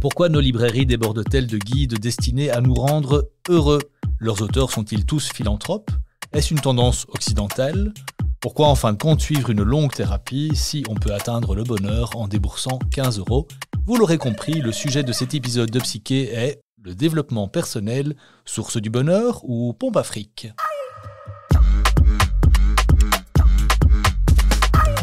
Pourquoi nos librairies débordent-elles de guides destinés à nous rendre heureux? Leurs auteurs sont-ils tous philanthropes? Est-ce une tendance occidentale? Pourquoi en fin de compte suivre une longue thérapie si on peut atteindre le bonheur en déboursant 15 euros? Vous l'aurez compris, le sujet de cet épisode de Psyché est le développement personnel, source du bonheur ou pompe afrique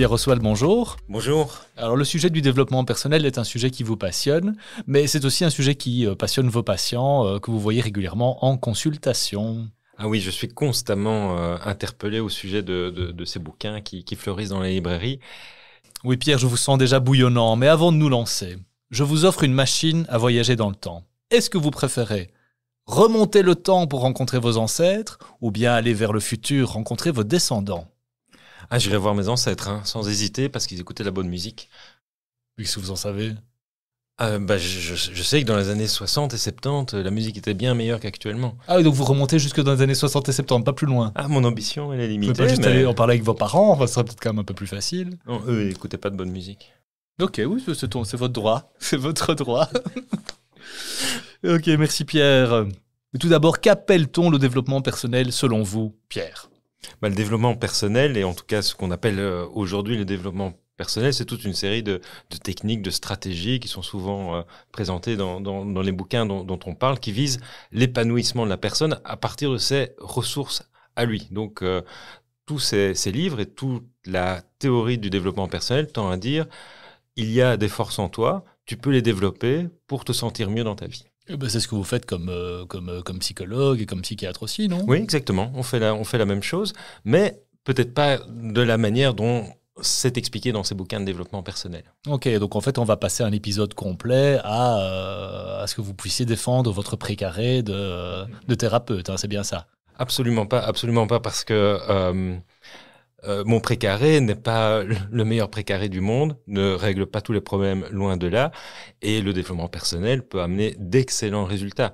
Pierre Oswald, bonjour. Bonjour. Alors le sujet du développement personnel est un sujet qui vous passionne, mais c'est aussi un sujet qui euh, passionne vos patients euh, que vous voyez régulièrement en consultation. Ah oui, je suis constamment euh, interpellé au sujet de, ces bouquins qui, qui, fleurissent dans les librairies. Oui Pierre, je vous sens déjà bouillonnant, mais avant de nous lancer, je vous offre une machine à voyager dans le temps. Est-ce que vous préférez remonter le temps pour rencontrer vos ancêtres ou bien aller vers le futur rencontrer vos descendants? Ah, j'irai voir mes ancêtres, hein, sans hésiter, parce qu'ils écoutaient la bonne musique. Qu'est-ce que vous en savez? Ah, bah, je, sais que dans les années 60 et 70, la musique était bien meilleure qu'actuellement. Ah oui, donc vous remontez jusque dans les années 60 et 70, pas plus loin. Ah, mon ambition, elle est limitée. Vous pouvez pas juste aller en parler avec vos parents, ça serait peut-être quand même un peu plus facile. Non, eux, ils n'écoutaient pas de bonne musique. Ok, oui, c'est votre droit. C'est votre droit. ok, merci Pierre. Mais tout d'abord, qu'appelle-t-on le développement personnel selon vous, Pierre? Bah, le développement personnel, et en tout cas ce qu'on appelle euh, aujourd'hui le développement personnel, c'est toute une série de, techniques, de stratégies qui sont souvent euh, présentées dans, les bouquins dont, on parle, qui visent l'épanouissement de la personne à partir de ses ressources à lui. Donc, euh, tous ces, ces, livres et toute la théorie du développement personnel tend à dire il y a des forces en toi, tu peux les développer pour te sentir mieux dans ta vie. Ben, c'est ce que vous faites comme, euh, comme, euh, comme psychologue et comme psychiatre aussi, non? Oui, exactement. On fait, la, on fait la même chose, mais peut-être pas de la manière dont c'est expliqué dans ces bouquins de développement personnel. Ok, donc en fait, on va passer un épisode complet à, euh, à ce que vous puissiez défendre votre précaré de, de thérapeute, hein, c'est bien ça? Absolument pas, absolument pas, parce que euh, mon précaré n'est pas le meilleur précaré du monde, ne règle pas tous les problèmes loin de là, et le développement personnel peut amener d'excellents résultats.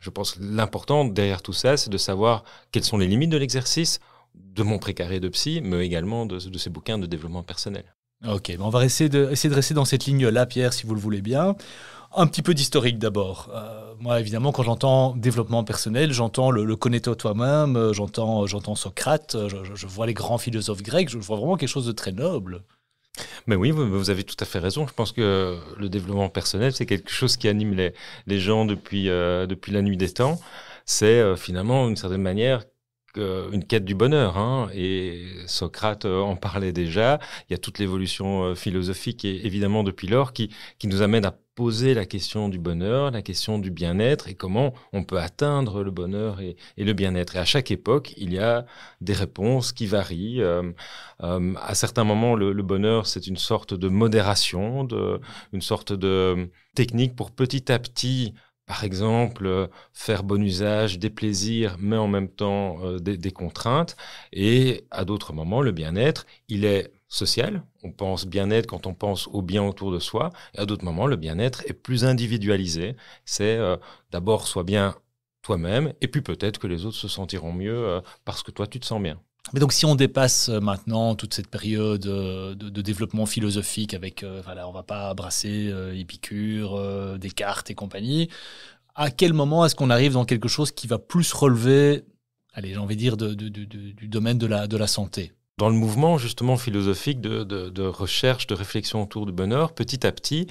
Je pense que l'important derrière tout ça, c'est de savoir quelles sont les limites de l'exercice de mon précaré de psy, mais également de, de ces bouquins de développement personnel. Ok, on va essayer de, essayer de rester dans cette ligne-là, Pierre, si vous le voulez bien. Un petit peu d'historique d'abord. Euh, moi, évidemment, quand j'entends développement personnel, j'entends le, le connais-toi toi-même, euh, j'entends, Socrate, euh, je, vois les grands philosophes grecs, je vois vraiment quelque chose de très noble. Mais oui, vous, avez tout à fait raison. Je pense que le développement personnel, c'est quelque chose qui anime les, les gens depuis, depuis la nuit des temps. C'est finalement, d'une certaine manière, une quête du bonheur. Hein, et Socrate en parlait déjà. Il y a toute l'évolution philosophique, et, évidemment, depuis lors, qui, qui nous amène à poser la question du bonheur, la question du bien-être et comment on peut atteindre le bonheur et, le bien-être. Et à chaque époque, il y a des réponses qui varient. Euh, euh, à certains moments, le, bonheur, c'est une sorte de modération, de, une sorte de technique pour petit à petit par exemple, faire bon usage des plaisirs, mais en même temps euh, des, contraintes. Et à d'autres moments, le bien-être, il est social. On pense bien-être quand on pense au bien autour de soi. Et à d'autres moments, le bien-être est plus individualisé. C'est euh, d'abord sois bien toi-même, et puis peut-être que les autres se sentiront mieux euh, parce que toi, tu te sens bien. Mais donc, si on dépasse euh, maintenant toute cette période de, développement philosophique avec, voilà, on va pas brasser Épicure, Descartes et compagnie, à quel moment est-ce qu'on arrive dans quelque chose qui va plus relever, allez, j'ai envie de dire, du domaine de la santé? Dans le mouvement justement philosophique de, recherche, de réflexion autour du bonheur, petit à petit,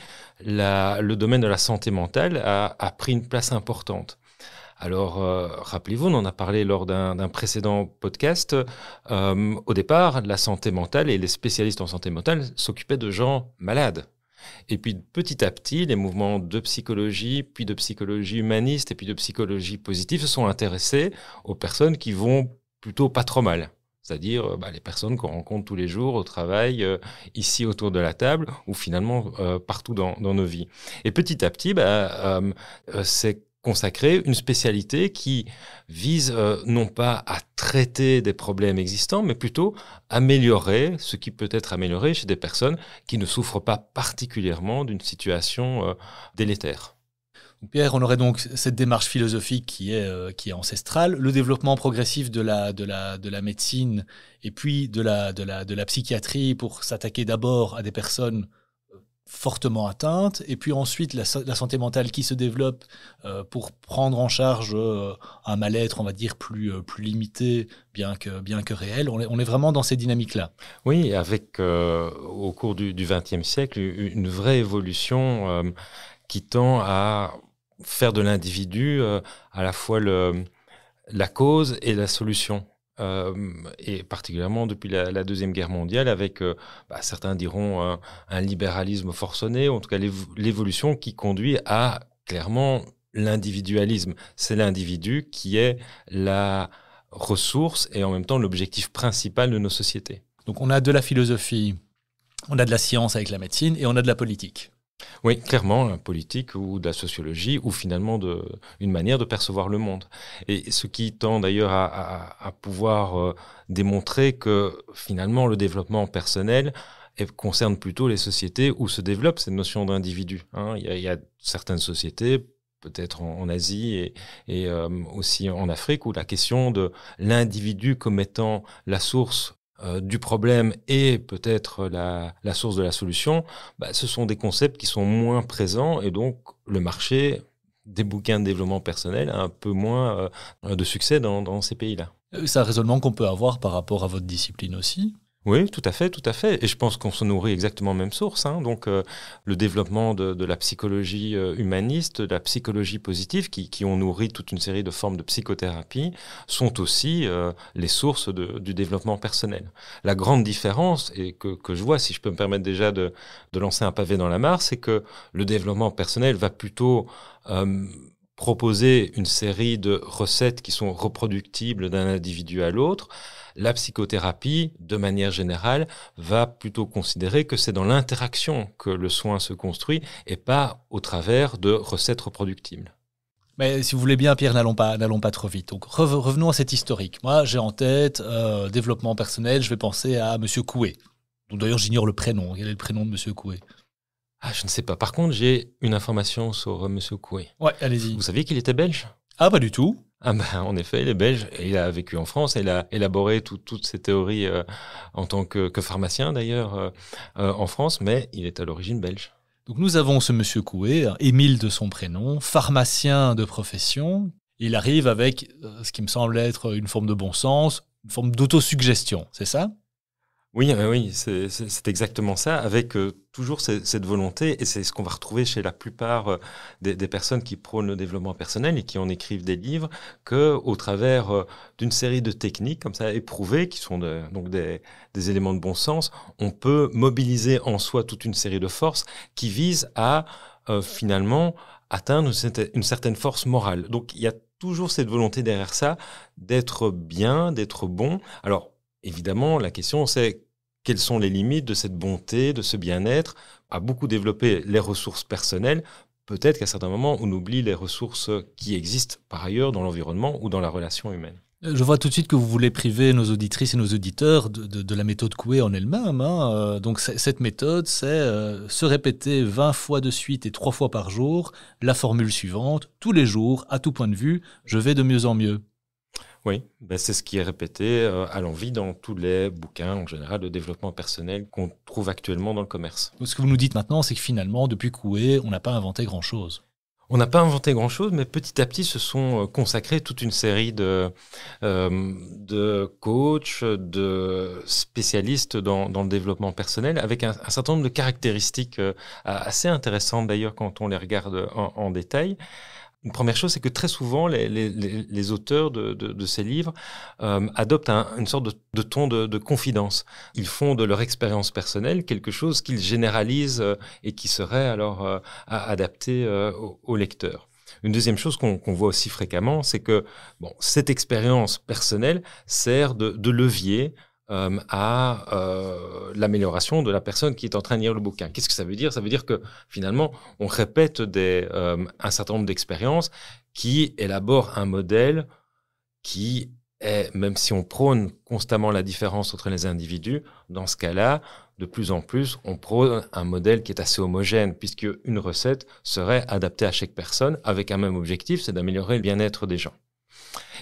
le domaine de la santé mentale a, pris une place importante. Alors, euh, rappelez-vous, on en a parlé lors d'un précédent podcast. Euh, au départ, la santé mentale et les spécialistes en santé mentale s'occupaient de gens malades. Et puis petit à petit, les mouvements de psychologie, puis de psychologie humaniste et puis de psychologie positive se sont intéressés aux personnes qui vont plutôt pas trop mal c'est-à-dire bah, les personnes qu'on rencontre tous les jours au travail, ici autour de la table, ou finalement partout dans, nos vies. Et petit à petit, bah, c'est consacrer une spécialité qui vise non pas à traiter des problèmes existants, mais plutôt améliorer ce qui peut être amélioré chez des personnes qui ne souffrent pas particulièrement d'une situation délétère. Pierre, on aurait donc cette démarche philosophique qui est, euh, ancestrale, le développement progressif de la, de la, de la médecine et puis de la, de la, psychiatrie pour s'attaquer d'abord à des personnes euh, fortement atteintes, et puis ensuite la, santé mentale qui se développe euh, pour prendre en charge un mal-être, on va dire, plus, plus limité, bien que, bien que réel. On est, on est vraiment dans ces dynamiques-là. Oui, avec, au cours du XXe siècle, une vraie évolution qui tend à faire de l'individu euh, à la fois le, la cause et la solution. Euh, et particulièrement depuis la, Deuxième Guerre mondiale, avec, euh, bah, certains diront, un, libéralisme forcené, en tout cas l'évolution qui conduit à clairement l'individualisme. C'est l'individu qui est la ressource et en même temps l'objectif principal de nos sociétés. Donc on a de la philosophie, on a de la science avec la médecine et on a de la politique. Oui, clairement, la politique ou de la sociologie, ou finalement une manière de percevoir le monde. Et ce qui tend d'ailleurs à, pouvoir euh, démontrer que finalement le développement personnel concerne plutôt les sociétés où se développe cette notion d'individu. Hein. Il, y a certaines sociétés, peut-être en, Asie et, euh, aussi en Afrique, où la question de l'individu comme étant la source euh, du problème et peut-être la, source de la solution, bah, ce sont des concepts qui sont moins présents et donc le marché des bouquins de développement personnel a un peu moins euh, de succès dans, dans ces pays-là. Euh, c'est un raisonnement qu'on peut avoir par rapport à votre discipline aussi oui, tout à fait, tout à fait. Et je pense qu'on se nourrit exactement même source. Hein. Donc, euh, le développement de, la psychologie euh, humaniste, de la psychologie positive, qui, ont nourri toute une série de formes de psychothérapie, sont aussi euh, les sources du développement personnel. La grande différence, et que, je vois, si je peux me permettre déjà de, de lancer un pavé dans la mare, c'est que le développement personnel va plutôt proposer une série de recettes qui sont reproductibles d'un individu à l'autre, la psychothérapie, de manière générale, va plutôt considérer que c'est dans l'interaction que le soin se construit et pas au travers de recettes reproductibles. Mais si vous voulez bien, Pierre, n'allons pas, n'allons pas trop vite. Donc revenons à cet historique. Moi, j'ai en tête euh, développement personnel. Je vais penser à Monsieur Coué. D'ailleurs, j'ignore le prénom. Quel est le prénom de Monsieur Coué? Ah, je ne sais pas. Par contre, j'ai une information sur euh, Monsieur Coué. Ouais, allez-y. Vous saviez qu'il était belge? Ah, pas du tout. Ah ben, en effet, il est belge et il a vécu en France il a élaboré toutes ces théories euh, en tant que, pharmacien d'ailleurs euh, en France, mais il est à l'origine belge. Donc nous avons ce monsieur Coué, Émile de son prénom, pharmacien de profession. Il arrive avec ce qui me semble être une forme de bon sens, une forme d'autosuggestion, c'est ça? Oui, oui, c'est exactement ça, avec euh, toujours cette volonté, et c'est ce qu'on va retrouver chez la plupart euh, des, personnes qui prônent le développement personnel et qui en écrivent des livres, que au travers euh, d'une série de techniques comme ça éprouvées, qui sont donc des, éléments de bon sens, on peut mobiliser en soi toute une série de forces qui visent à finalement atteindre une certaine force morale. Donc il y a toujours cette volonté derrière ça d'être bien, d'être bon. Alors évidemment, la question c'est quelles sont les limites de cette bonté, de ce bien-être, à beaucoup développer les ressources personnelles. Peut-être qu'à certains moments, on oublie les ressources qui existent par ailleurs dans l'environnement ou dans la relation humaine. Je vois tout de suite que vous voulez priver nos auditrices et nos auditeurs de, la méthode Coué en elle-même. Hein. Euh, donc cette méthode, c'est euh, se répéter 20 fois de suite et 3 fois par jour la formule suivante, tous les jours, à tout point de vue, je vais de mieux en mieux. Oui, ben c'est ce qui est répété euh, à l'envie dans tous les bouquins en général de développement personnel qu'on trouve actuellement dans le commerce. Ce que vous nous dites maintenant, c'est que finalement, depuis Coué, on n'a pas inventé grand-chose. On n'a pas inventé grand-chose, mais petit à petit se sont euh, consacrés toute une série de, euh, de coachs, de spécialistes dans, dans, le développlement personnel, avec un, certain nombre de caractéristiques assez intéressantes d'ailleurs quand on les regarde en, en détail. Une première chose, c'est que très souvent, les, auteurs de, ces livres euh, adoptent une sorte de, ton de, confidence. Ils font de leur expérience personnelle quelque chose qu'ils généralisent euh, et qui serait alors euh, adapté au, lecteur. Une deuxième chose qu'on voit aussi fréquemment, c'est que bon, cette expérience personnelle sert de, levier euh, à euh, l'amélioration de la personne qui est en train de lire le bouquin. Qu'est-ce que ça veut dire? Ça veut dire que finalement, on répète euh, un certain nombre d'expériences qui élaborent un modèle qui est, même si on prône constamment la différence entre les individus, dans ce cas-là, de plus en plus, on prône un modèle qui est assez homogène, puisque une recette serait adaptée à chaque personne avec un même objectif, c'est d'améliorer le bien-être des gens.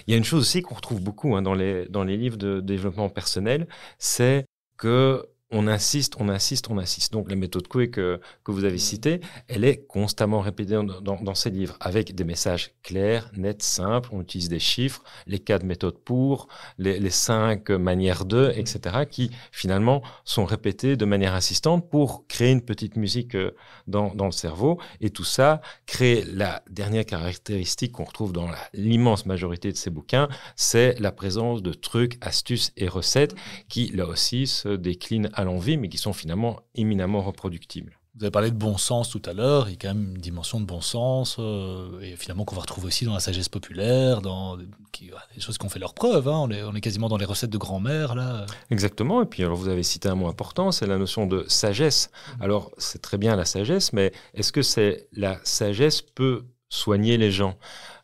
Il y a une chose aussi qu'on retrouve beaucoup hein, dans, les, dans les livres de développement personnel, c'est que on insiste, on insiste, on insiste. Donc la méthode Coué que, que vous avez citée, elle est constamment répétée dans, dans, ces livres, avec des messages clairs, nets, simples. On utilise des chiffres, les quatre méthodes pour, les, les cinq manières de, etc., qui finalement sont répétés de manière assistante pour créer une petite musique euh, dans, dans le cerveau. Et tout ça crée la dernière caractéristique qu'on retrouve dans l'immense majorité de ces bouquins, c'est la présence de trucs, astuces et recettes qui, là aussi, se déclinent à l'envie, mais qui sont finalement éminemment reproductibles. Vous avez parlé de bon sens tout à l'heure, il y a quand même une dimension de bon sens, euh, et finalement qu'on va retrouver aussi dans la sagesse populaire, dans qui, des choses qui ont fait leur preuve. Hein. On, est, on, est, quasiment dans les recettes de grand-mère, là. Exactement, et puis alors vous avez cité un mot important, c'est la notion de sagesse. Mmh. Alors c'est très bien la sagesse, mais est-ce que c'est la sagesse peut soigner les gens?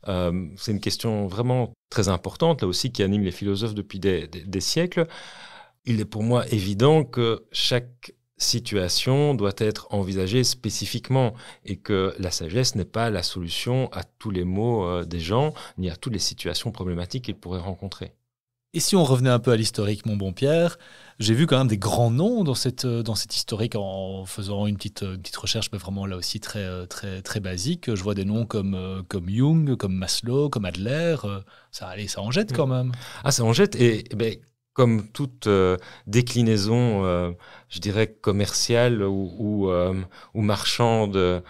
Euh, C'est une question vraiment très importante, là aussi, qui anime les philosophes depuis des, des siècles il est pour moi évident que chaque situation doit être envisagée spécifiquement et que la sagesse n'est pas la solution à tous les maux euh, des gens ni à toutes les situations problématiques qu'ils pourraient rencontrer. Et si on revenait un peu à l'historique, mon bon Pierre, j'ai vu quand même des grands noms dans cette, euh, dans cette historique en faisant une petite, une petite recherche, mais vraiment là aussi très, euh, très, très basique. Je vois des noms comme, comme Jung, comme Maslow, comme Adler. Ça, allez, ça en jette quand même. Ah, ça en jette. Et, et ben, comme toute euh, déclinaison, euh, je dirais, commerciale ou, euh, marchande de,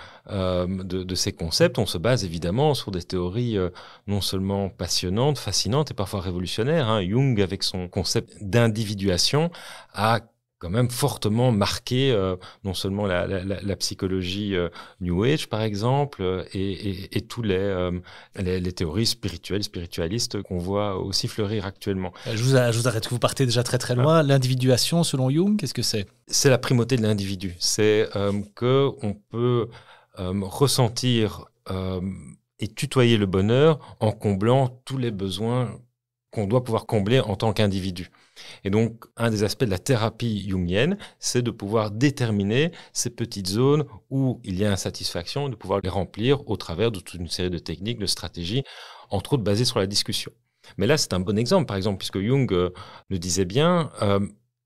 de, ces concepts, on se base évidemment sur des théories non seulement passionnantes, fascinantes et parfois révolutionnaires. Hein. Jung, avec son concept d'individuation, a quand même fortement marqué euh, non seulement la, la, la psychologie euh, New Age, par exemple, euh, et, et, et tous les, les, les, théories spirituelles, spiritualistes qu'on voit aussi fleurir actuellement. Je vous, je vous arrête, vous partez déjà très très loin. L'individuation, selon Jung, qu'est-ce que c'est? C'est la primauté de l'individu. C'est que on peut ressentir et tutoyer le bonheur en comblant tous les besoins qu'on doit pouvoir combler en tant qu'individu. Et donc, un des aspects de la thérapie jungienne, c'est de pouvoir déterminer ces petites zones où il y a insatisfaction de pouvoir les remplir au travers de toute une série de techniques, de stratégies, entre autres basées sur la discussion. Mais là, c'est un bon exemple, par exemple, puisque Jung euh, le disait bien, euh,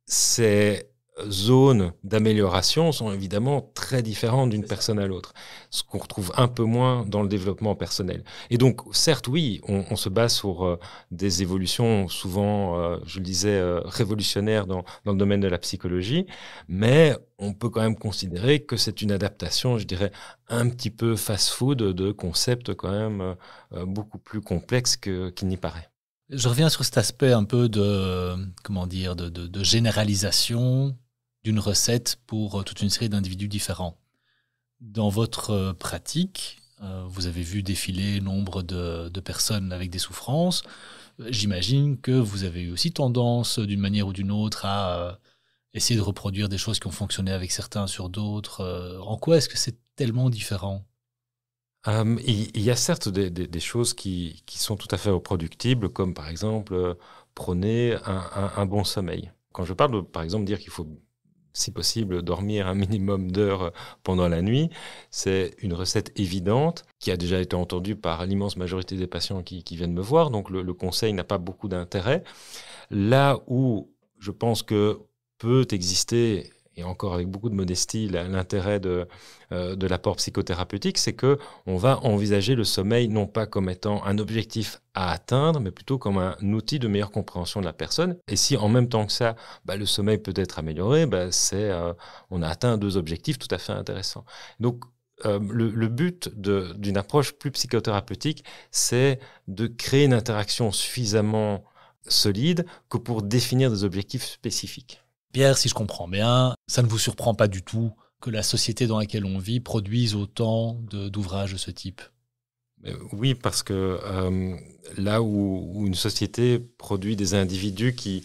c'est zones d'amélioration sont évidemment très différentes d'une personne à l'autre, ce qu'on retrouve un peu moins dans le développement personnel. Et donc, certes, oui, on, se base sur euh, des évolutions souvent, euh, je le disais, euh, révolutionnaires dans, dans, le domaine de la psychologie, mais on peut quand même considérer que c'est une adaptation, je dirais, un petit peu fast-food de concepts quand même beaucoup plus complexes qu'il n'y paraît. Je reviens sur cet aspect un peu de, comment dire, de, de, de généralisation d'une recette pour euh, toute une série d'individus différents. Dans votre euh, pratique, euh, vous avez vu défiler nombre de, personnes avec des souffrances. J'imagine que vous avez eu aussi tendance, d'une manière ou d'une autre, à essayer de reproduire des choses qui ont fonctionné avec certains sur d'autres. en quoi est-ce que c'est tellement différent? Il, y a certes des, choses qui, sont tout à fait reproductibles, comme par exemple prôner un, bon sommeil. Quand je parle, par exemple, dire qu'il faut si possible, dormir un minimum d'heures pendant la nuit. C'est une recette évidente qui a déjà été entendue par l'immense majorité des patients qui, viennent me voir. Donc le, conseil n'a pas beaucoup d'intérêt. Là où je pense que peut exister et encore avec beaucoup de modestie, l'intérêt de, euh, de l'apport psychothérapeutique, c'est que on va envisager le sommeil non pas comme étant un objectif à atteindre, mais plutôt comme un outil de meilleure compréhension de la personne. Et si en même temps que ça, bah, le sommeil peut être amélioré, bah, c'est euh, on a atteint deux objectifs tout à fait intéressants. Donc euh, le, le, but d'une approche plus psychothérapeutique, c'est de créer une interaction suffisamment solide que pour définir des objectifs spécifiques. Pierre, si je comprends bien, ça ne vous surprend pas du tout que la société dans laquelle on vit produise autant d'ouvrages de, ce type? Oui, parce que là où, une société produit des individus qui,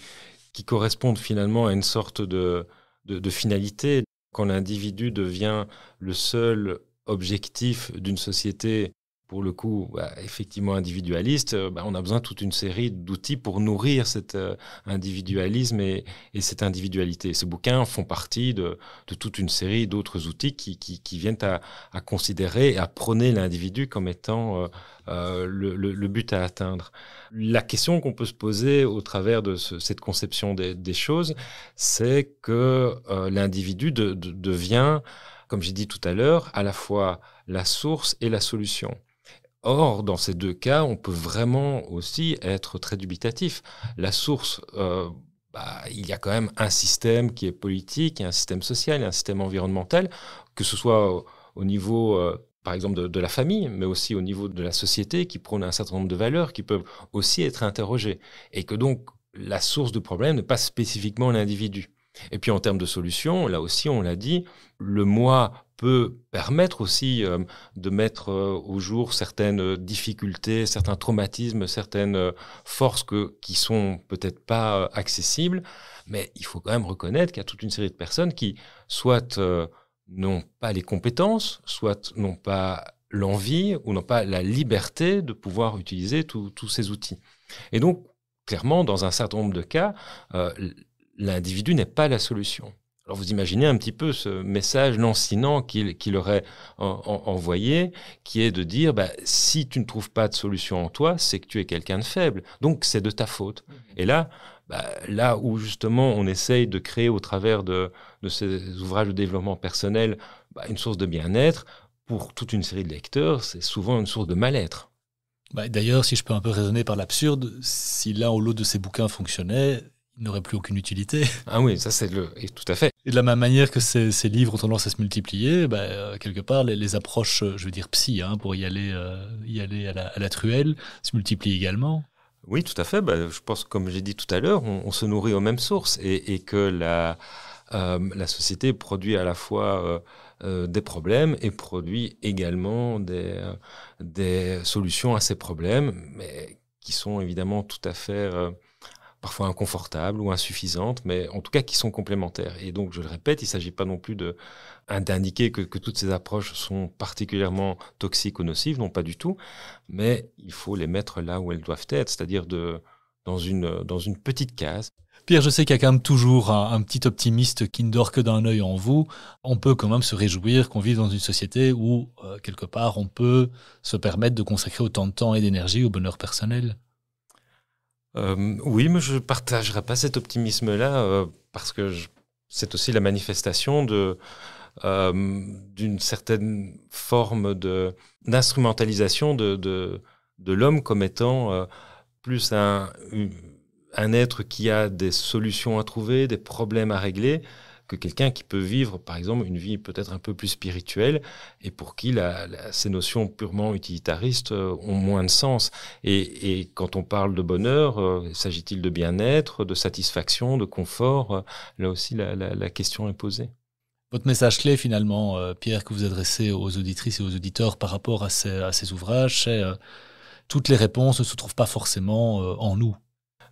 qui correspondent finalement à une sorte de, de finalité, quand l'individu devient le seul objectif d'une société pour le coup, bah, effectivement individualiste, euh, bah, on a besoin de toute une série d'outils pour nourrir cet euh, individualisme et, cette individualité. Ces bouquins font partie de, toute une série d'autres outils qui, viennent à, considérer et à prôner l'individu comme étant euh, le, but à atteindre. La question qu'on peut se poser au travers de cette conception des, choses, c'est que l'individu devient, comme j'ai dit tout à l'heure, à la fois la source et la solution. Or, dans ces deux cas, on peut vraiment aussi être très dubitatif. La source, euh, bah, il y a quand même un système qui est politique, un système social, un système environnemental, que ce soit au, niveau, euh, par exemple, de, la famille, mais aussi au niveau de la société, qui prône un certain nombre de valeurs qui peuvent aussi être interrogées. Et que donc, la source de problème n'est pas spécifiquement l'individu. Et puis en termes de solutions, là aussi, on l'a dit, le moi peut permettre aussi euh, de mettre euh, au jour certaines difficultés, certains traumatismes, certaines euh, forces que, qui sont peut-être pas accessibles, mais il faut quand même reconnaître qu'il y a toute une série de personnes qui soit n'ont pas les compétences, soit n'ont pas l'envie ou n'ont pas la liberté de pouvoir utiliser tous ces outils. Et donc, clairement, dans un certain nombre de cas, l'individu n'est pas la solution. Alors vous imaginez un petit peu ce message lancinant qu'il aurait envoyé, qui est de dire, bah, si tu ne trouves pas de solution en toi, c'est que tu es quelqu'un de faible. Donc c'est de ta faute. Mmh. Et là, bah, là où justement on essaye de créer au travers de, ces ouvrages de développement personnel bah, une source de bien-être, pour toute une série de lecteurs, c'est souvent une source de mal-être. D'ailleurs, si je peux un peu raisonner par l'absurde, si l'un ou l'autre de ces bouquins fonctionnait, n'aurait plus aucune utilité. Ah oui, ça c'est le, et tout à fait. Et de la même manière que ces, ces livres ont tendance à se multiplier, ben, euh, quelque part les, approches, euh, je veux dire psy, hein, pour y aller, euh, y aller à la, à la, truelle, se multiplient également. Oui, tout à fait. Ben, je pense, comme j'ai dit tout à l'heure, on, se nourrit aux mêmes sources et, et que la, la société produit à la fois des problèmes et produit également des, des solutions à ces problèmes, mais qui sont évidemment tout à fait parfois inconfortables ou insuffisantes, mais en tout cas qui sont complémentaires. Et donc, je le répète, il ne s'agit pas non plus de d'indiquer que, toutes ces approches sont particulièrement toxiques ou nocives, non pas du tout, mais il faut les mettre là où elles doivent être, c'est-à-dire dans, une, petite case. Pierre, je sais qu'il y a quand même toujours un, petit optimiste qui ne dort que d'un œil en vous. On peut quand même se réjouir qu'on vit dans une société où, euh, quelque part, on peut se permettre de consacrer autant de temps et d'énergie au bonheur personnel. Euh, oui, mais je ne partagerai pas cet optimisme-là euh, parce que c'est aussi la manifestation euh, d'une certaine forme de d'instrumentalisation de l'homme comme étant plus un, un être qui a des solutions à trouver, des problèmes à régler, que quelqu'un qui peut vivre, par exemple, une vie peut-être un peu plus spirituelle et pour qui ces notions purement utilitaristes euh, ont moins de sens. Et, quand on parle de bonheur, euh, s'agit-il de bien-être, de satisfaction, de confort euh, Là aussi, la, question est posée. Votre message clé, finalement, Pierre, que vous adressez aux auditrices et aux auditeurs par rapport à ces, ouvrages, c'est toutes les réponses ne se trouvent pas forcément en nous.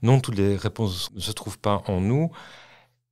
Non, toutes les réponses ne se trouvent pas en nous.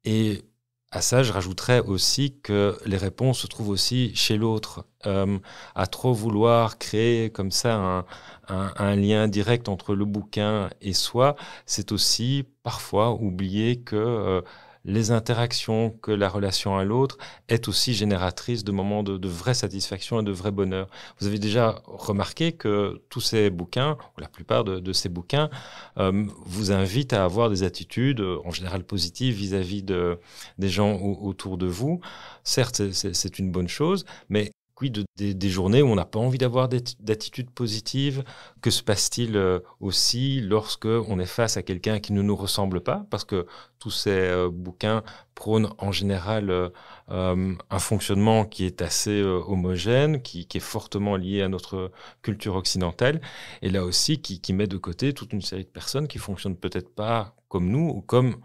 Et à ça, je rajouterais aussi que les réponses se trouvent aussi chez l'autre. Euh, à trop vouloir créer comme ça un, lien direct entre le bouquin et soi, c'est aussi parfois oublier que euh, les interactions, que la relation à l'autre est aussi génératrice de moments de, vraie satisfaction et de vrai bonheur. Vous avez déjà remarqué que tous ces bouquins, ou la plupart de, ces bouquins, euh, vous invitent à avoir des attitudes en général positives vis-à-vis de, des gens autour de vous. Certes, c'est une bonne chose, mais quid des, journées où on n'a pas envie d'avoir d'attitudes positives Que se passe-t-il euh, aussi lorsque on est face à quelqu'un qui ne nous ressemble pas? Parce que tous ces euh, bouquins prônent en général euh, un fonctionnement qui est assez homogène, qui, est fortement lié à notre culture occidentale, et là aussi qui, qui met de côté toute une série de personnes qui fonctionnent peut-être pas comme nous ou comme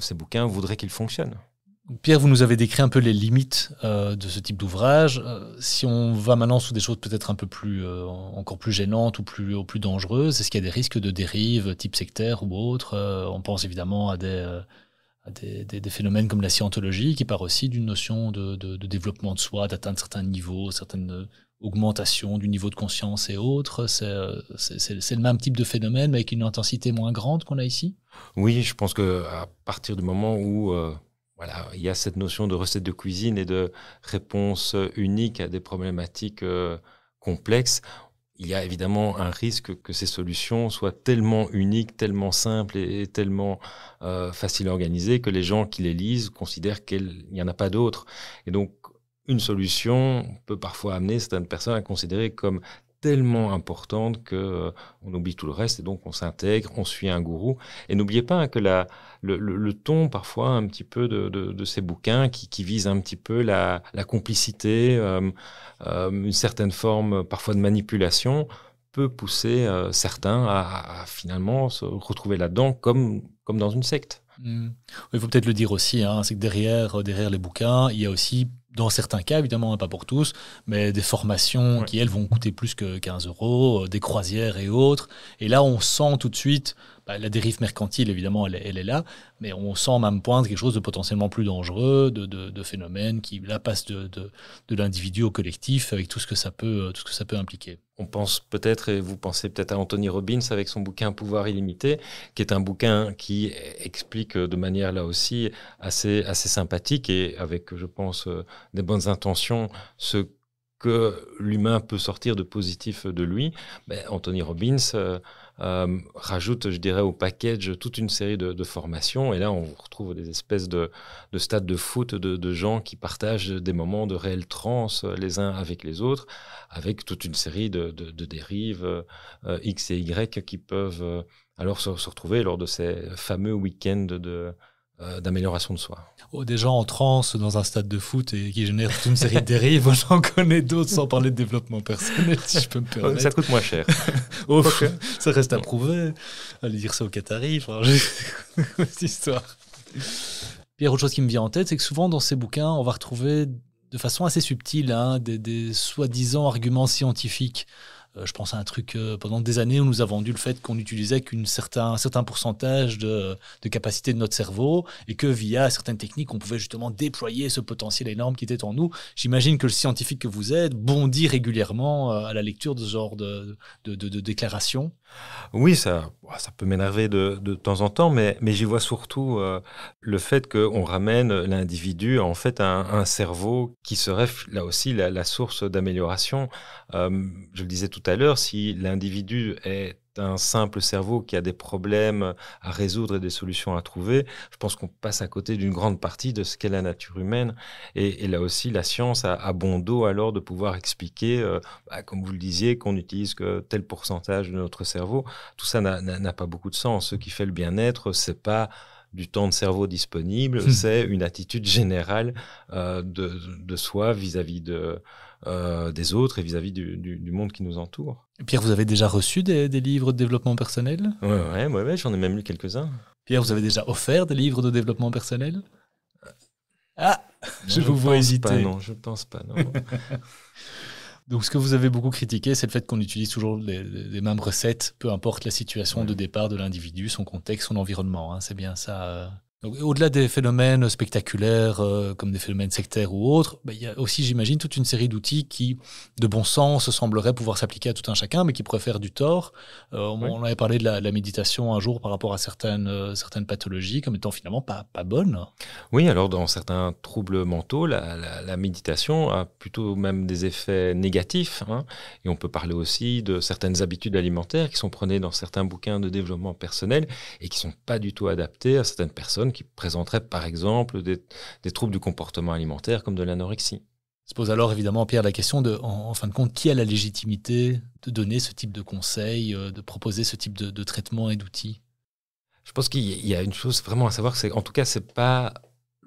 ces bouquins voudraient qu'ils fonctionnent. Pierre, vous nous avez décrit un peu les limites euh, de ce type d'ouvrage. Euh, si on va maintenant sous des choses peut-être un peu plus, euh, encore plus gênantes ou plus, plus dangereuses, est-ce qu'il y a des risques de dérive type sectaire ou autre? On pense évidemment à des, des, phénomènes comme la scientologie qui part aussi d'une notion de, de, développement de soi, d'atteindre certains niveaux, certaines augmentations du niveau de conscience et autres. C'est le même type de phénomène mais avec une intensité moins grande qu'on a ici? Oui, je pense que à partir du moment où voilà, il y a cette notion de recette de cuisine et de réponse unique à des problématiques euh, complexes. Il y a évidemment un risque que ces solutions soient tellement uniques, tellement simples et, tellement euh, faciles à organiser que les gens qui les lisent considèrent qu'il n'y en a pas d'autres. Et donc, une solution peut parfois amener certaines personnes à considérer comme tellement importante que euh, on oublie tout le reste et donc on s'intègre, on suit un gourou. Et n'oubliez pas hein, que le, ton parfois un petit peu de, ces bouquins qui, visent un petit peu la, la complicité, euh, euh, une certaine forme parfois de manipulation peut pousser certains à, finalement se retrouver là-dedans comme, comme dans une secte. Mmh. Il faut peut-être le dire aussi, hein, c'est que derrière, derrière les bouquins, il y a aussi dans certains cas, évidemment, pas pour tous, mais des formations qui, elles, vont coûter plus que 15 euros, euh, des croisières et autres. Et là, on sent tout de suite bah, la dérive mercantile, évidemment, elle, est là, mais on sent même pointe quelque chose de potentiellement plus dangereux, de, phénomènes qui là passent de, l'individu au collectif avec tout ce que ça peut, impliquer. On pense peut-être, et vous pensez peut-être à Anthony Robbins avec son bouquin Pouvoir illimité, qui est un bouquin qui explique de manière là aussi assez, assez sympathique et avec, je pense, des bonnes intentions ce que l'humain peut sortir de positif de lui. Ben, Anthony Robbins euh, euh, rajoute, je dirais, au package toute une série de, formations. Et là, on retrouve des espèces de, stades de foot de, gens qui partagent des moments de réelle transe les uns avec les autres, avec toute une série de, dérives euh, X et Y qui peuvent euh, alors se, retrouver lors de ces fameux week-ends de, d'amélioration de soi. Oh, des gens en transe dans un stade de foot et qui génèrent toute une série de dérives. J'en connais d'autres sans parler de développement personnel, si je peux me permettre. Ça coûte moins cher. ça reste à prouver. Allez dire ça aux Qataris. cette histoire. Pierre, autre chose qui me vient en tête, c'est que souvent dans ces bouquins, on va retrouver de façon assez subtile hein, des, des soi-disant arguments scientifiques. Euh, je pense à un truc, euh, pendant des années, on nous a vendu le fait qu'on utilisait qu'un certain, certain pourcentage de, de, capacité de notre cerveau et que via certaines techniques, on pouvait justement déployer ce potentiel énorme qui était en nous. J'imagine que le scientifique que vous êtes bondit régulièrement euh, à la lecture de ce genre de, de, de, déclarations. Oui, ça, ça peut m'énerver de, de, temps en temps, mais, mais j'y vois surtout le fait qu'on ramène l'individu en fait à un, cerveau qui serait là aussi la, la source d'amélioration. je le disais tout à l'heure, si l'individu est un simple cerveau qui a des problèmes à résoudre et des solutions à trouver, je pense qu'on passe à côté d'une grande partie de ce qu'est la nature humaine. Et, là aussi, la science a, bon dos alors de pouvoir expliquer, euh, bah, comme vous le disiez, qu'on n'utilise que tel pourcentage de notre cerveau. Tout ça n'a pas beaucoup de sens. Ce qui fait le bien-être, c'est pas du temps de cerveau disponible, hmm. c'est une attitude générale euh, de, de, soi vis-à-vis de, euh, des autres et vis-à-vis du, du, monde qui nous entoure. Pierre, vous avez déjà reçu des, des livres de développement personnel? Oui, ouais, ouais, ouais, j'en ai même lu quelques-uns. Pierre, vous avez déjà offert des livres de développement personnel? Ah, je vous vois hésiter. Pas, non, je ne pense pas. Non. Donc, ce que vous avez beaucoup critiqué, c'est le fait qu'on utilise toujours les, les, mêmes recettes, peu importe la situation de départ de l'individu, son contexte, son environnement. Hein. c'est bien ça. Au-delà des phénomènes spectaculaires euh, comme des phénomènes sectaires ou autres, bah, il y a aussi, j'imagine, toute une série d'outils qui, de bon sens, sembleraient pouvoir s'appliquer à tout un chacun, mais qui pourraient faire du tort. Euh, on, avait parlé de la, méditation un jour par rapport à certaines, euh, certaines pathologies comme étant finalement pas, pas bonnes. Oui, alors dans certains troubles mentaux, la, méditation a plutôt même des effets négatifs. Hein. et on peut parler aussi de certaines habitudes alimentaires qui sont prônées dans certains bouquins de développement personnel et qui sont pas du tout adaptées à certaines personnes qui présenteraient par exemple des, troubles du comportement alimentaire comme de l'anorexie. Se pose alors évidemment, Pierre, la question de, en, fin de compte, qui a la légitimité de donner ce type de conseils, euh, de proposer ce type de, traitement et d'outils? Je pense qu'il y a une chose vraiment à savoir, c'est en tout cas, c'est pas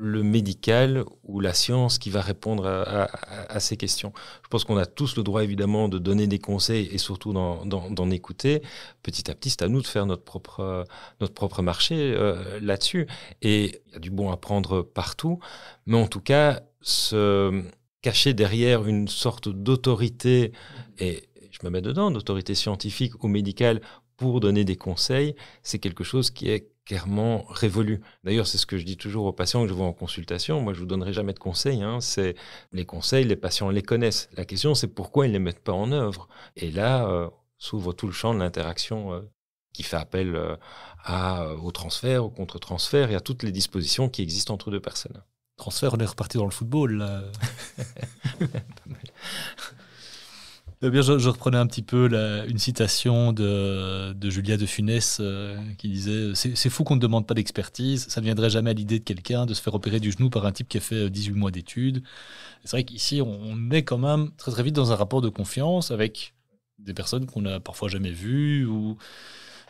le médical ou la science qui va répondre à, ces questions. Je pense qu'on a tous le droit évidemment de donner des conseils et surtout d'en écouter. Petit à petit, c'est à nous de faire notre propre, notre propre marché euh, là-dessus. Et il y a du bon à prendre partout, mais en tout cas, se cacher derrière une sorte d'autorité, et je me mets dedans, d'autorité scientifique ou médicale pour donner des conseils, c'est quelque chose qui est clairement révolu. D'ailleurs, c'est ce que je dis toujours aux patients que je vois en consultation. Moi, je vous donnerai jamais de conseils. Hein. C'est les conseils, les patients les connaissent. La question, c'est pourquoi ils ne les mettent pas en œuvre? Et là, euh, s'ouvre tout le champ de l'interaction euh, qui fait appel euh, à, au transfert, au contre-transfert et à toutes les dispositions qui existent entre deux personnes. Transfert, on est reparti dans le football. Eh bien, je, reprenais un petit peu une citation de, Julia de Funès euh, qui disait C'est fou qu'on ne demande pas d'expertise, ça ne viendrait jamais à l'idée de quelqu'un de se faire opérer du genou par un type qui a fait 18 mois d'études. C'est vrai qu'ici, on, est quand même très très vite dans un rapport de confiance avec des personnes qu'on n'a parfois jamais vues.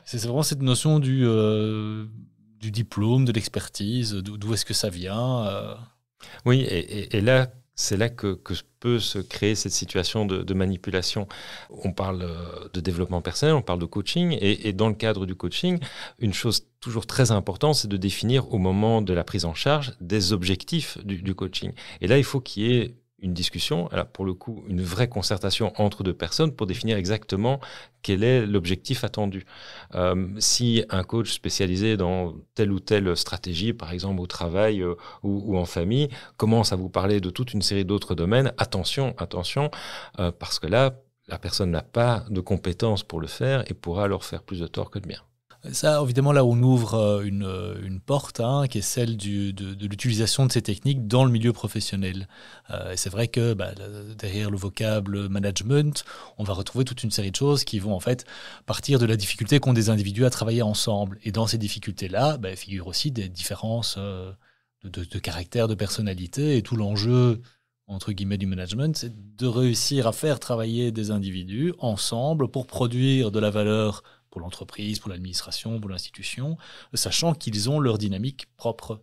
C'est vraiment cette notion du, euh, du diplôme, de l'expertise, d'où est-ce que ça vient. Euh. Oui, et là, c'est là que, peut se créer cette situation de, manipulation. On parle euh, de développement personnel, on parle de coaching, et, dans le cadre du coaching, une chose toujours très importante, c'est de définir au moment de la prise en charge des objectifs du, du coaching. Et là, il faut qu'il y ait une discussion, alors pour le coup, une vraie concertation entre deux personnes pour définir exactement quel est l'objectif attendu. Euh, si un coach spécialisé dans telle ou telle stratégie, par exemple au travail euh, ou, en famille, commence à vous parler de toute une série d'autres domaines, attention, attention, euh, parce que là, la personne n'a pas de compétences pour le faire et pourra alors faire plus de tort que de bien. Ça, évidemment, là, on ouvre euh, une, une porte hein, qui est celle de, l'utilisation de ces techniques dans le milieu professionnel. Euh, c'est vrai que bah, derrière le vocable management, on va retrouver toute une série de choses qui vont en fait partir de la difficulté qu'ont des individus à travailler ensemble. Et dans ces difficultés-là, bah, figurent aussi des différences euh, de, caractère, de personnalité. Et tout l'enjeu entre guillemets du management, c'est de réussir à faire travailler des individus ensemble pour produire de la valeur pour l'entreprise, pour l'administration, pour l'institution, sachant qu'ils ont leur dynamique propre.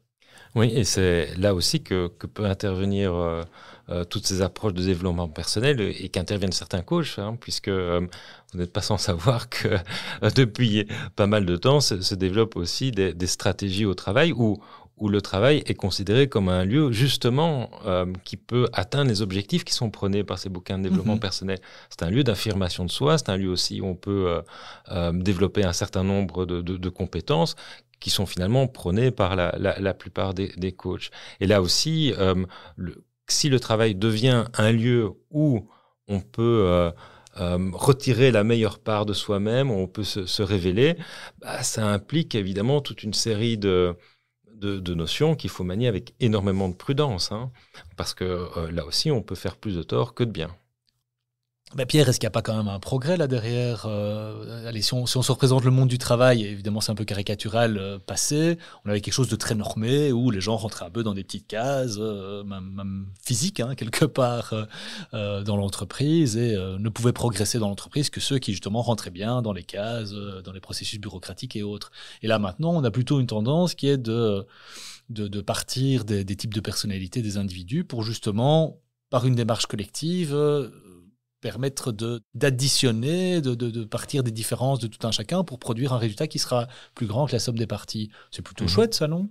Oui, et c'est là aussi que, que peut intervenir euh, euh, toutes ces approches de développement personnel et qu'interviennent certains coachs, hein, puisque euh, vous n'êtes pas sans savoir que depuis pas mal de temps se, développent aussi des, des, stratégies au travail où, où le travail est considéré comme un lieu justement euh, qui peut atteindre les objectifs qui sont prônés par ces bouquins de développement mhm. personnel. C'est un lieu d'affirmation de soi, c'est un lieu aussi où on peut euh, euh, développer un certain nombre de, de, de, compétences qui sont finalement prônées par la, la, la plupart des, des, coachs. Et là aussi, le, si le travail devient un lieu où on peut retirer la meilleure part de soi-même, on peut se, se révéler, bah, ça implique évidemment toute une série de de, notions qu'il faut manier avec énormément de prudence, hein, parce que euh, là aussi, on peut faire plus de tort que de bien. Ben Pierre, est-ce qu'il n'y a pas quand même un progrès là derrière euh, Allez, si on, se représente le monde du travail, évidemment c'est un peu caricatural euh, passé, on avait quelque chose de très normé où les gens rentraient un peu dans des petites cases, euh, même, physiques hein, quelque part dans l'entreprise et ne pouvaient progresser dans l'entreprise que ceux qui justement rentraient bien dans les cases, dans les processus bureaucratiques et autres. Et là maintenant, on a plutôt une tendance qui est de, de, de partir des, des types de personnalités des individus pour justement, par une démarche collective, permettre d'additionner, de, de, de, partir des différences de tout un chacun pour produire un résultat qui sera plus grand que la somme des parties. C'est plutôt mhm. chouette, ça, non?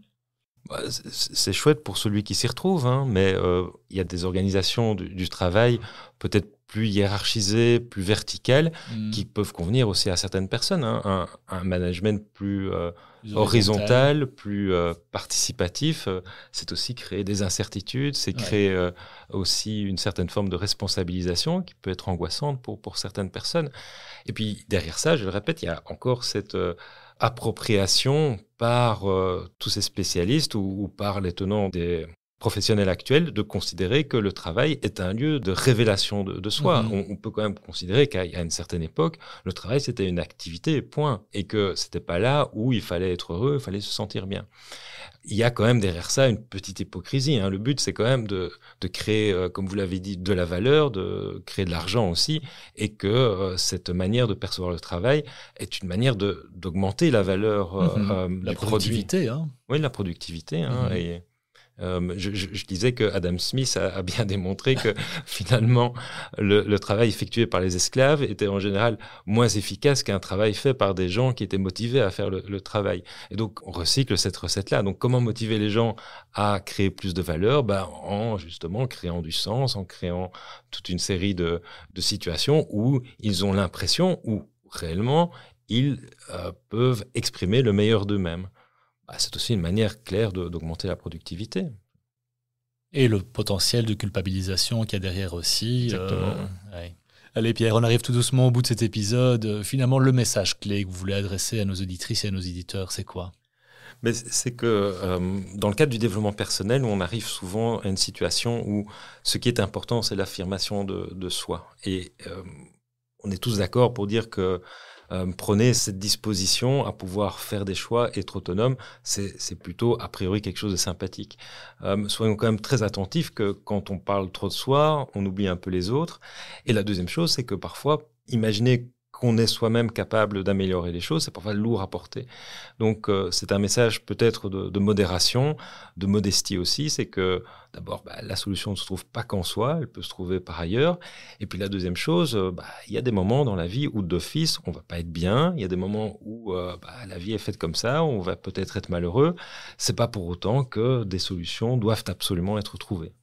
Bah, c'est chouette pour celui qui s'y retrouve, hein, mais euh, il y a des organisations du, du travail peut-être plus hiérarchisées, plus verticales, mhm. qui peuvent convenir aussi à certaines personnes. Hein. Un, un, management plus euh, horizontal, plus euh, participatif, euh, c'est aussi créer des incertitudes, c'est créer euh, aussi une certaine forme de responsabilisation qui peut être angoissante pour, pour certaines personnes. Et puis derrière ça, je le répète, il y a encore cette appropriation par tous ces spécialistes ou, ou par les tenants des professionnel actuel de considérer que le travail est un lieu de révélation de, soi. Mhm. On, peut quand même considérer qu'à une certaine époque, le travail c'était une activité, point, et que c'était pas là où il fallait être heureux, il fallait se sentir bien. Il y a quand même derrière ça une petite hypocrisie. Hein. Le but c'est quand même de, de créer, euh, comme vous l'avez dit, de la valeur, de créer de l'argent aussi, et que euh, cette manière de percevoir le travail est une manière d'augmenter la valeur euh, mhm. la productivité. Hein. Oui, la productivité. Hein, mhm. et, Euh, je, disais que Adam Smith a, bien démontré que finalement le, travail effectué par les esclaves était en général moins efficace qu'un travail fait par des gens qui étaient motivés à faire le, travail. Et donc on recycle cette recette-là. Donc comment motiver les gens à créer plus de valeur? Ben, En justement créant du sens, en créant toute une série de, de situations où ils ont l'impression, ou réellement, ils euh, peuvent exprimer le meilleur d'eux-mêmes. Bah, c'est aussi une manière claire d'augmenter la productivité. Et le potentiel de culpabilisation qu'il y a derrière aussi. Exactement. Euh, Allez Pierre, on arrive tout doucement au bout de cet épisode. Euh, finalement, le message clé que vous voulez adresser à nos auditrices et à nos éditeurs, c'est quoi? Mais c'est que dans le cadre du développement personnel, on arrive souvent à une situation où ce qui est important, c'est l'affirmation de, soi. Et on est tous d'accord pour dire que euh, prenez cette disposition à pouvoir faire des choix, être autonome, c'est plutôt a priori quelque chose de sympathique. Euh, soyons quand même très attentifs que quand on parle trop de soi, on oublie un peu les autres. Et la deuxième chose, c'est que parfois, imaginez qu'on est soi-même capable d'améliorer les choses, c'est parfois lourd à porter. Donc euh, c'est un message peut-être de, modération, de modestie aussi, c'est que d'abord bah, la solution ne se trouve pas qu'en soi, elle peut se trouver par ailleurs. Et puis la deuxième chose, euh, bah, il y a des moments dans la vie où d'office on va pas être bien, il y a des moments où euh, bah, la vie est faite comme ça, on va peut-être être malheureux. C'est pas pour autant que des solutions doivent absolument être trouvées.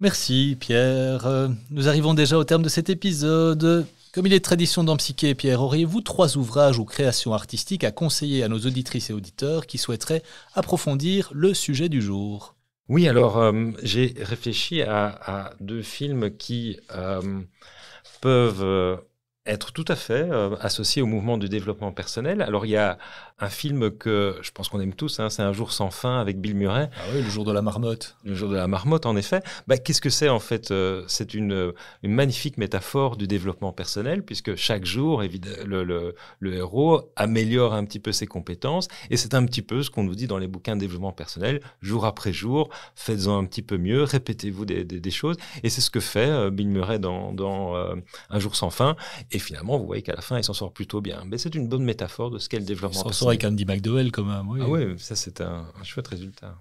Merci Pierre. Nous arrivons déjà au terme de cet épisode. Comme il est tradition dans Psyché, Pierre, auriez-vous trois ouvrages ou créations artistiques à conseiller à nos auditrices et auditeurs qui souhaiteraient approfondir le sujet du jour. Oui, alors euh, j'ai réfléchi à, deux films qui euh, peuvent euh, être tout à fait associés au mouvement du développement personnel. Alors il y a un film que je pense qu'on aime tous, hein, c'est Un jour sans fin avec Bill Murray. Ah oui, le jour de la marmotte. Le jour de la marmotte, en effet. Bah, Qu'est-ce que c'est en fait euh, C'est une, une, magnifique métaphore du développement personnel, puisque chaque jour, le, le, le, héros améliore un petit peu ses compétences, et c'est un petit peu ce qu'on nous dit dans les bouquins de développement personnel, jour après jour, faites-en un petit peu mieux, répétez-vous des, des, des, choses, et c'est ce que fait euh, Bill Murray dans, dans euh, Un jour sans fin, et finalement, vous voyez qu'à la fin, il s'en sort plutôt bien. Mais c'est une bonne métaphore de ce qu'est le développement personnel avec Andy McDowell quand même. Oui. Ah oui, ça c'est un, chouette résultat.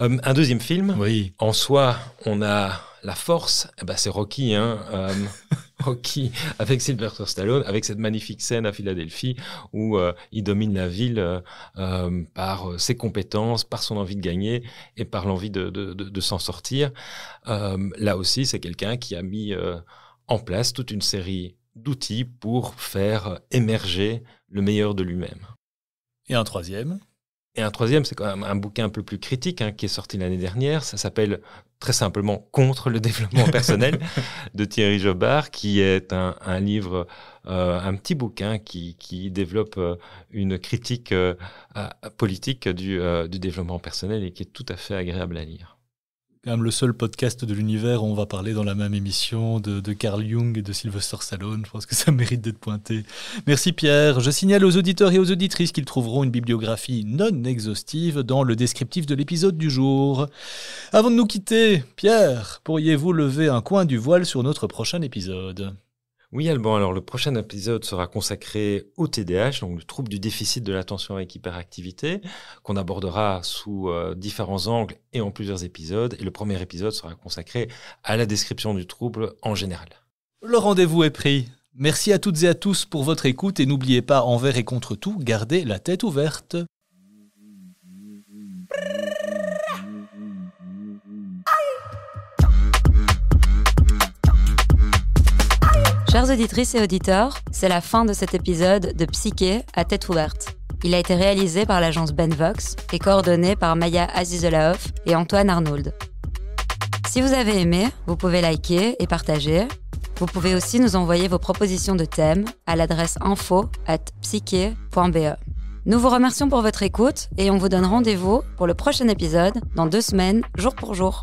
Euh, un deuxième film. Oui. En soi, on a la force. Eh ben, c'est Rocky, hein. Euh, Rocky avec Sylvester Stallone, avec cette magnifique scène à Philadelphie où euh, il domine la ville par ses compétences, par son envie de gagner et par l'envie de, de, de, de s'en sortir. là aussi, c'est quelqu'un qui a mis en place toute une série d'outils pour faire émerger le meilleur de lui-même. Et un troisième Et un troisième, c'est quand même un bouquin un peu plus critique hein, qui est sorti l'année dernière. Ça s'appelle très simplement Contre le développement personnel de Thierry Jobard, qui est un, livre, euh, un petit bouquin qui, développe euh, une critique euh, politique du, du développement personnel et qui est tout à fait agréable à lire quand même le seul podcast de l'univers où on va parler dans la même émission de, Carl Jung et de Sylvester Stallone. Je pense que ça mérite d'être pointé. Merci Pierre. Je signale aux auditeurs et aux auditrices qu'ils trouveront une bibliographie non exhaustive dans le descriptif de l'épisode du jour. Avant de nous quitter, Pierre, pourriez-vous lever un coin du voile sur notre prochain épisode? Oui, Alban. Alors, le prochain épisode sera consacré au TDAH, donc le trouble du déficit de l'attention avec hyperactivité, qu'on abordera sous euh, différents angles et en plusieurs épisodes. Et le premier épisode sera consacré à la description du trouble en général. Le rendez-vous est pris. Merci à toutes et à tous pour votre écoute et n'oubliez pas, envers et contre tout, gardez la tête ouverte. Chers auditrices et auditeurs, c'est la fin de cet épisode de Psyché à tête ouverte. Il a été réalisé par l'agence Benvox et coordonné par Maya Azizelaoff et Antoine Arnould. Si vous avez aimé, vous pouvez liker et partager. Vous pouvez aussi nous envoyer vos propositions de thèmes à l'adresse info at psyché.be. Nous vous remercions pour votre écoute et on vous donne rendez-vous pour le prochain épisode dans deux semaines, jour pour jour.